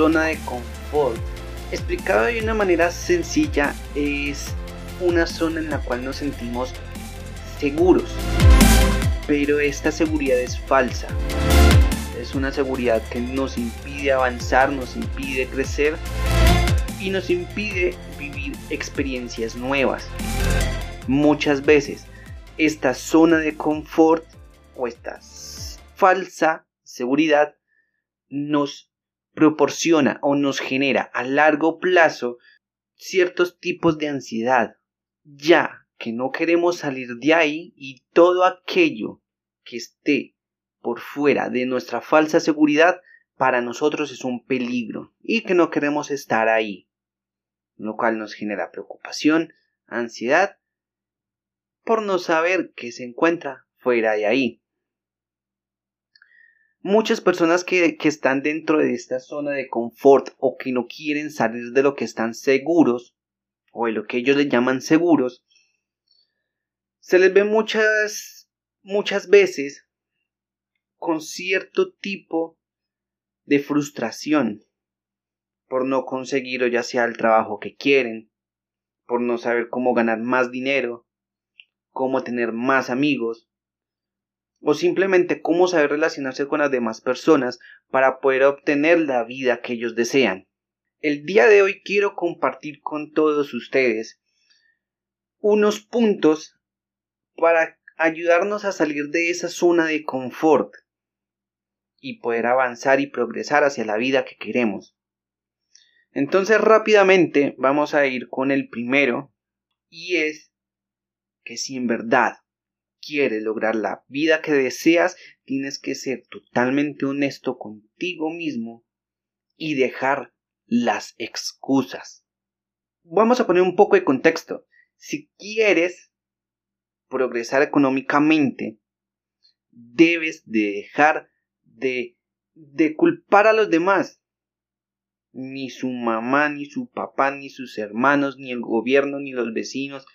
zona de confort. Explicado de una manera sencilla, es una zona en la cual nos sentimos seguros. Pero esta seguridad es falsa. Es una seguridad que nos impide avanzar, nos impide crecer y nos impide vivir experiencias nuevas. Muchas veces esta zona de confort o esta falsa seguridad nos proporciona o nos genera a largo plazo ciertos tipos de ansiedad, ya que no queremos salir de ahí y todo aquello que esté por fuera de nuestra falsa seguridad para nosotros es un peligro y que no queremos estar ahí, lo cual nos genera preocupación, ansiedad, por no saber qué se encuentra fuera de ahí. Muchas personas que, que están dentro de esta zona de confort o que no quieren salir de lo que están seguros o de lo que ellos le llaman seguros, se les ve muchas, muchas veces con cierto tipo de frustración por no conseguir o ya sea el trabajo que quieren, por no saber cómo ganar más dinero, cómo tener más amigos, o simplemente cómo saber relacionarse con las demás personas para poder obtener la vida que ellos desean. El día de hoy quiero compartir con todos ustedes unos puntos para ayudarnos a salir de esa zona de confort y poder avanzar y progresar hacia la vida que queremos. Entonces rápidamente vamos a ir con el primero y es que si en verdad quieres lograr la vida que deseas, tienes que ser totalmente honesto contigo mismo y dejar las excusas. Vamos a poner un poco de contexto. Si quieres progresar económicamente, debes de dejar de, de culpar a los demás. Ni su mamá, ni su papá, ni sus hermanos, ni el gobierno, ni los vecinos,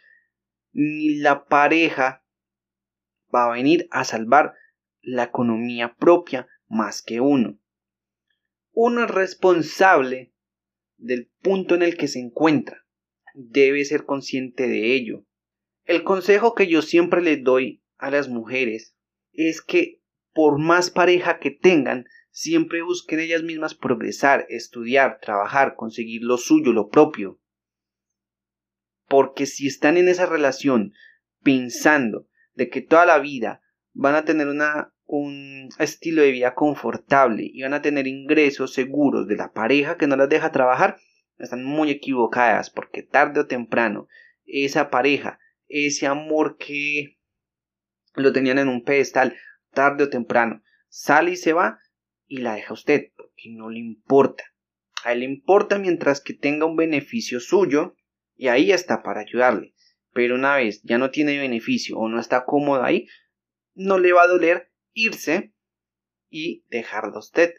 ni la pareja va a venir a salvar la economía propia más que uno. Uno es responsable del punto en el que se encuentra. Debe ser consciente de ello. El consejo que yo siempre les doy a las mujeres es que por más pareja que tengan, siempre busquen ellas mismas progresar, estudiar, trabajar, conseguir lo suyo, lo propio. Porque si están en esa relación pensando de que toda la vida van a tener una, un estilo de vida confortable y van a tener ingresos seguros de la pareja que no las deja trabajar, están muy equivocadas porque tarde o temprano esa pareja, ese amor que lo tenían en un pedestal, tarde o temprano, sale y se va y la deja usted porque no le importa. A él le importa mientras que tenga un beneficio suyo y ahí está para ayudarle pero una vez ya no tiene beneficio o no está cómodo ahí, no le va a doler irse y dejarlo usted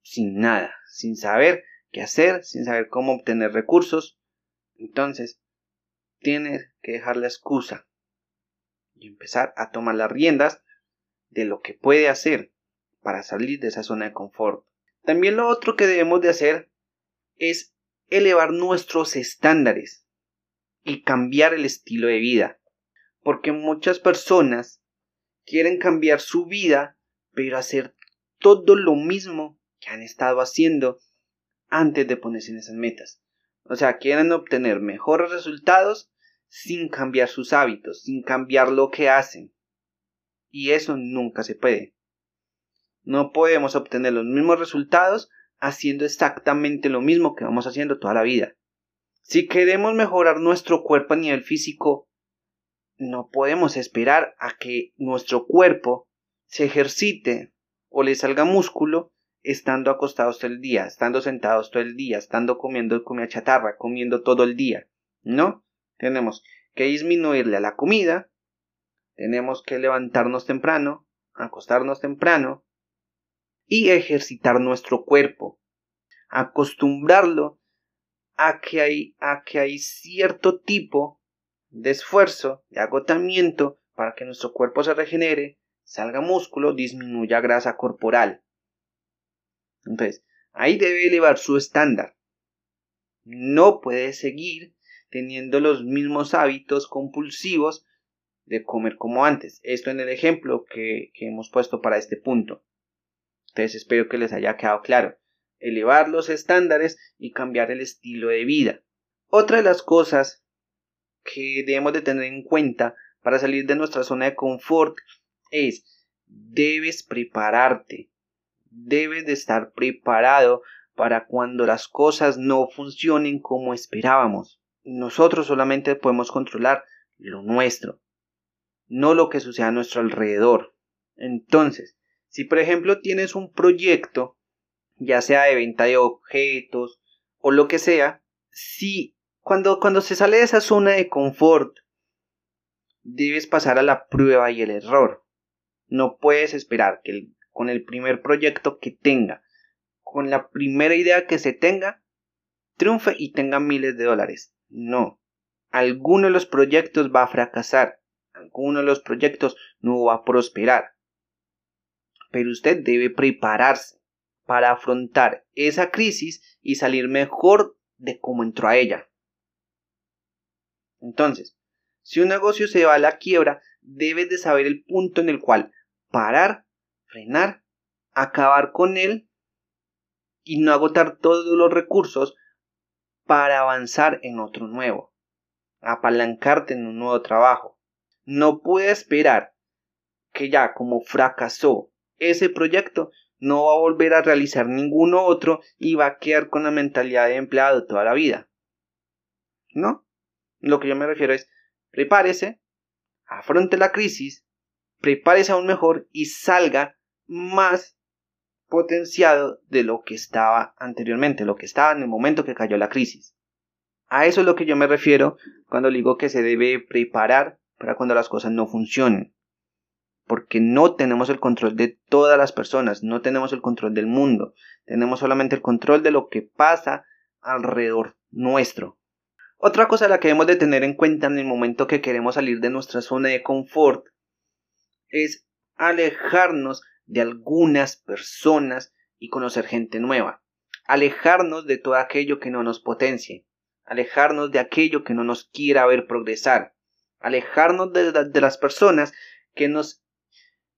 sin nada, sin saber qué hacer, sin saber cómo obtener recursos. Entonces, tiene que dejar la excusa y empezar a tomar las riendas de lo que puede hacer para salir de esa zona de confort. También lo otro que debemos de hacer es elevar nuestros estándares y cambiar el estilo de vida. Porque muchas personas quieren cambiar su vida, pero hacer todo lo mismo que han estado haciendo antes de ponerse en esas metas. O sea, quieren obtener mejores resultados sin cambiar sus hábitos, sin cambiar lo que hacen. Y eso nunca se puede. No podemos obtener los mismos resultados haciendo exactamente lo mismo que vamos haciendo toda la vida. Si queremos mejorar nuestro cuerpo a nivel físico, no podemos esperar a que nuestro cuerpo se ejercite o le salga músculo estando acostados todo el día, estando sentados todo el día, estando comiendo comida chatarra, comiendo todo el día. No, tenemos que disminuirle a la comida, tenemos que levantarnos temprano, acostarnos temprano y ejercitar nuestro cuerpo, acostumbrarlo a que hay, a que hay cierto tipo de esfuerzo, de agotamiento, para que nuestro cuerpo se regenere, salga músculo, disminuya grasa corporal. Entonces, Ahí debe elevar su estándar. No puede seguir teniendo los mismos hábitos compulsivos de comer como antes. Esto en el ejemplo que, que hemos puesto para este punto. Entonces espero que les haya quedado claro. Elevar los estándares y cambiar el estilo de vida. Otra de las cosas que debemos de tener en cuenta para salir de nuestra zona de confort es debes prepararte, debes de estar preparado para cuando las cosas no funcionen como esperábamos. Nosotros solamente podemos controlar lo nuestro, no lo que sucede a nuestro alrededor. Entonces, si por ejemplo tienes un proyecto, ya sea de venta de objetos o lo que sea, si cuando, cuando se sale de esa zona de confort, debes pasar a la prueba y el error. No puedes esperar que con el primer proyecto que tenga, con la primera idea que se tenga, triunfe y tenga miles de dólares. No. Alguno de los proyectos va a fracasar. Alguno de los proyectos no va a prosperar. Pero usted debe prepararse para afrontar esa crisis y salir mejor de cómo entró a ella. Entonces, si un negocio se va a la quiebra, debes de saber el punto en el cual parar, frenar, acabar con él y no agotar todos los recursos para avanzar en otro nuevo, apalancarte en un nuevo trabajo. No puedes esperar que ya como fracasó ese proyecto, no va a volver a realizar ninguno otro y va a quedar con la mentalidad de empleado toda la vida. ¿No? Lo que yo me refiero es prepárese, afronte la crisis, prepárese aún mejor y salga más potenciado de lo que estaba anteriormente, lo que estaba en el momento que cayó la crisis. A eso es lo que yo me refiero cuando digo que se debe preparar para cuando las cosas no funcionen. Porque no tenemos el control de todas las personas, no tenemos el control del mundo, tenemos solamente el control de lo que pasa alrededor nuestro. Otra cosa la que debemos de tener en cuenta en el momento que queremos salir de nuestra zona de confort es alejarnos de algunas personas y conocer gente nueva. Alejarnos de todo aquello que no nos potencie. Alejarnos de aquello que no nos quiera ver progresar. Alejarnos de las personas que nos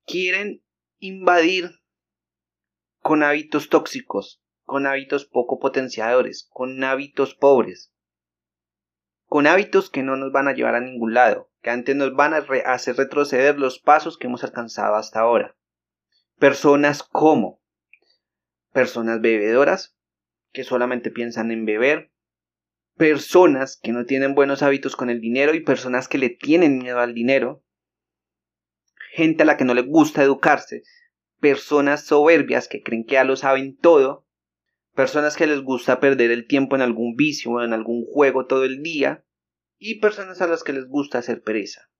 quieren invadir con hábitos tóxicos, con hábitos poco potenciadores, con hábitos pobres con hábitos que no nos van a llevar a ningún lado, que antes nos van a hacer retroceder los pasos que hemos alcanzado hasta ahora. Personas como personas bebedoras, que solamente piensan en beber, personas que no tienen buenos hábitos con el dinero y personas que le tienen miedo al dinero, gente a la que no le gusta educarse, personas soberbias que creen que ya lo saben todo, personas que les gusta perder el tiempo en algún vicio o en algún juego todo el día, y personas a las que les gusta hacer pereza,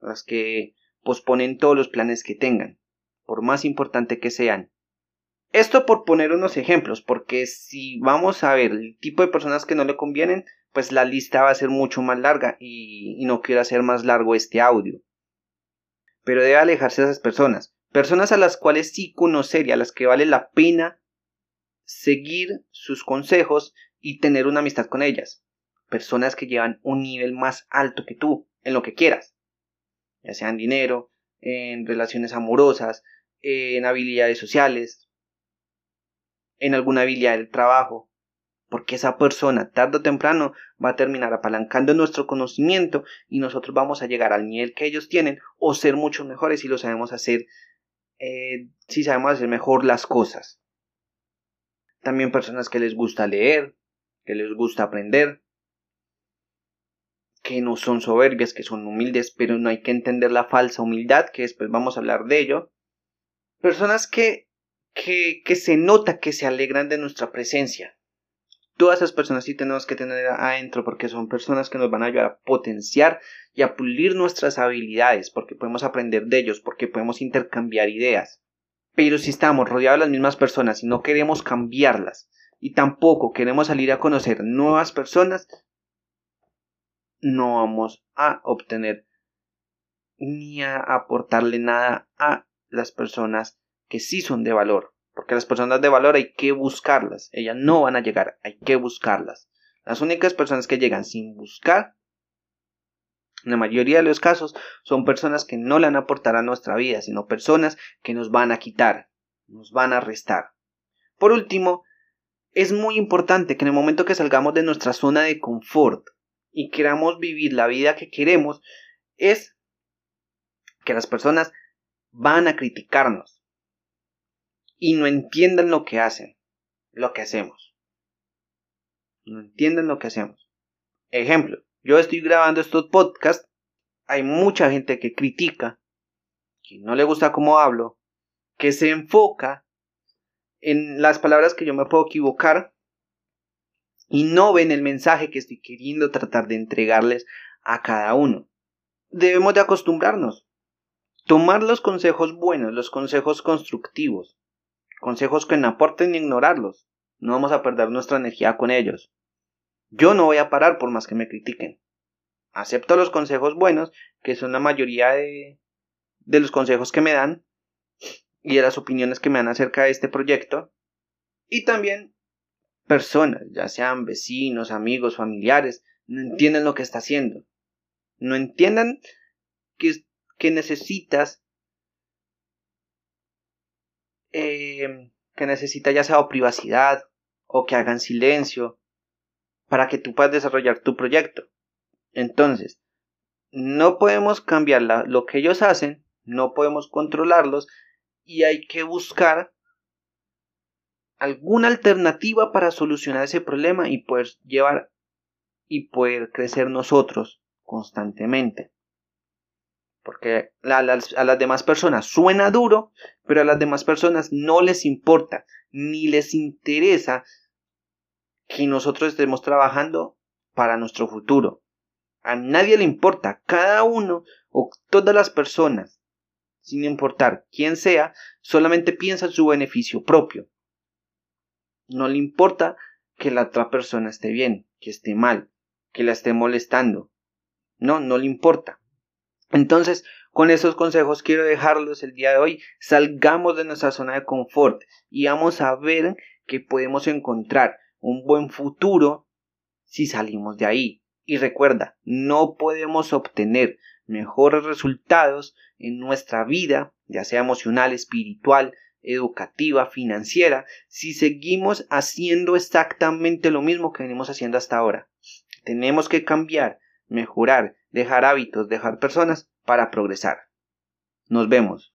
las que posponen todos los planes que tengan, por más importante que sean. Esto por poner unos ejemplos, porque si vamos a ver el tipo de personas que no le convienen, pues la lista va a ser mucho más larga y, y no quiero hacer más largo este audio. Pero debe alejarse de esas personas, personas a las cuales sí conocer y a las que vale la pena seguir sus consejos y tener una amistad con ellas. Personas que llevan un nivel más alto que tú en lo que quieras, ya sea en dinero, en relaciones amorosas, en habilidades sociales, en alguna habilidad del trabajo, porque esa persona tarde o temprano va a terminar apalancando nuestro conocimiento y nosotros vamos a llegar al nivel que ellos tienen o ser mucho mejores si lo sabemos hacer, eh, si sabemos hacer mejor las cosas también personas que les gusta leer, que les gusta aprender, que no son soberbias, que son humildes, pero no hay que entender la falsa humildad, que después vamos a hablar de ello. Personas que, que, que se nota que se alegran de nuestra presencia. Todas esas personas sí tenemos que tener adentro porque son personas que nos van a ayudar a potenciar y a pulir nuestras habilidades, porque podemos aprender de ellos, porque podemos intercambiar ideas. Pero si estamos rodeados de las mismas personas y no queremos cambiarlas y tampoco queremos salir a conocer nuevas personas, no vamos a obtener ni a aportarle nada a las personas que sí son de valor. Porque las personas de valor hay que buscarlas. Ellas no van a llegar, hay que buscarlas. Las únicas personas que llegan sin buscar, en la mayoría de los casos, son personas que no le van a aportar a nuestra vida, sino personas que nos van a quitar, nos van a restar. Por último, es muy importante que en el momento que salgamos de nuestra zona de confort y queramos vivir la vida que queremos, es que las personas van a criticarnos y no entiendan lo que hacen, lo que hacemos. No entienden lo que hacemos. Ejemplo, yo estoy grabando estos podcasts, hay mucha gente que critica, que no le gusta cómo hablo, que se enfoca en las palabras que yo me puedo equivocar y no ven el mensaje que estoy queriendo tratar de entregarles a cada uno. Debemos de acostumbrarnos. Tomar los consejos buenos, los consejos constructivos, consejos que no aporten ni ignorarlos. No vamos a perder nuestra energía con ellos. Yo no voy a parar por más que me critiquen. Acepto los consejos buenos, que son la mayoría de, de los consejos que me dan, y de las opiniones que me dan acerca de este proyecto. Y también personas, ya sean vecinos, amigos, familiares, no entienden lo que está haciendo. No entiendan que, que necesitas eh, que necesita ya sea privacidad o que hagan silencio para que tú puedas desarrollar tu proyecto. Entonces, no podemos cambiar lo que ellos hacen, no podemos controlarlos y hay que buscar alguna alternativa para solucionar ese problema y poder llevar y poder crecer nosotros constantemente. Porque a las, demás personas suena duro, pero a las demás personas no les importa, ni les interesa que nosotros estemos trabajando para nuestro futuro. A nadie le importa, cada uno o todas las personas sin importar quién sea, solamente piensa en su beneficio propio. No le importa que la otra persona esté bien, que esté mal, que la esté molestando. No, no le importa. Entonces, con esos consejos quiero dejarlos el día de hoy. Salgamos de nuestra zona de confort y vamos a ver que podemos encontrar un buen futuro si salimos de ahí. Y recuerda, no podemos obtener mejores resultados en nuestra vida, ya sea emocional, espiritual, educativa, financiera, si seguimos haciendo exactamente lo mismo que venimos haciendo hasta ahora. Tenemos que cambiar, mejorar, dejar hábitos, dejar personas para progresar. Nos vemos.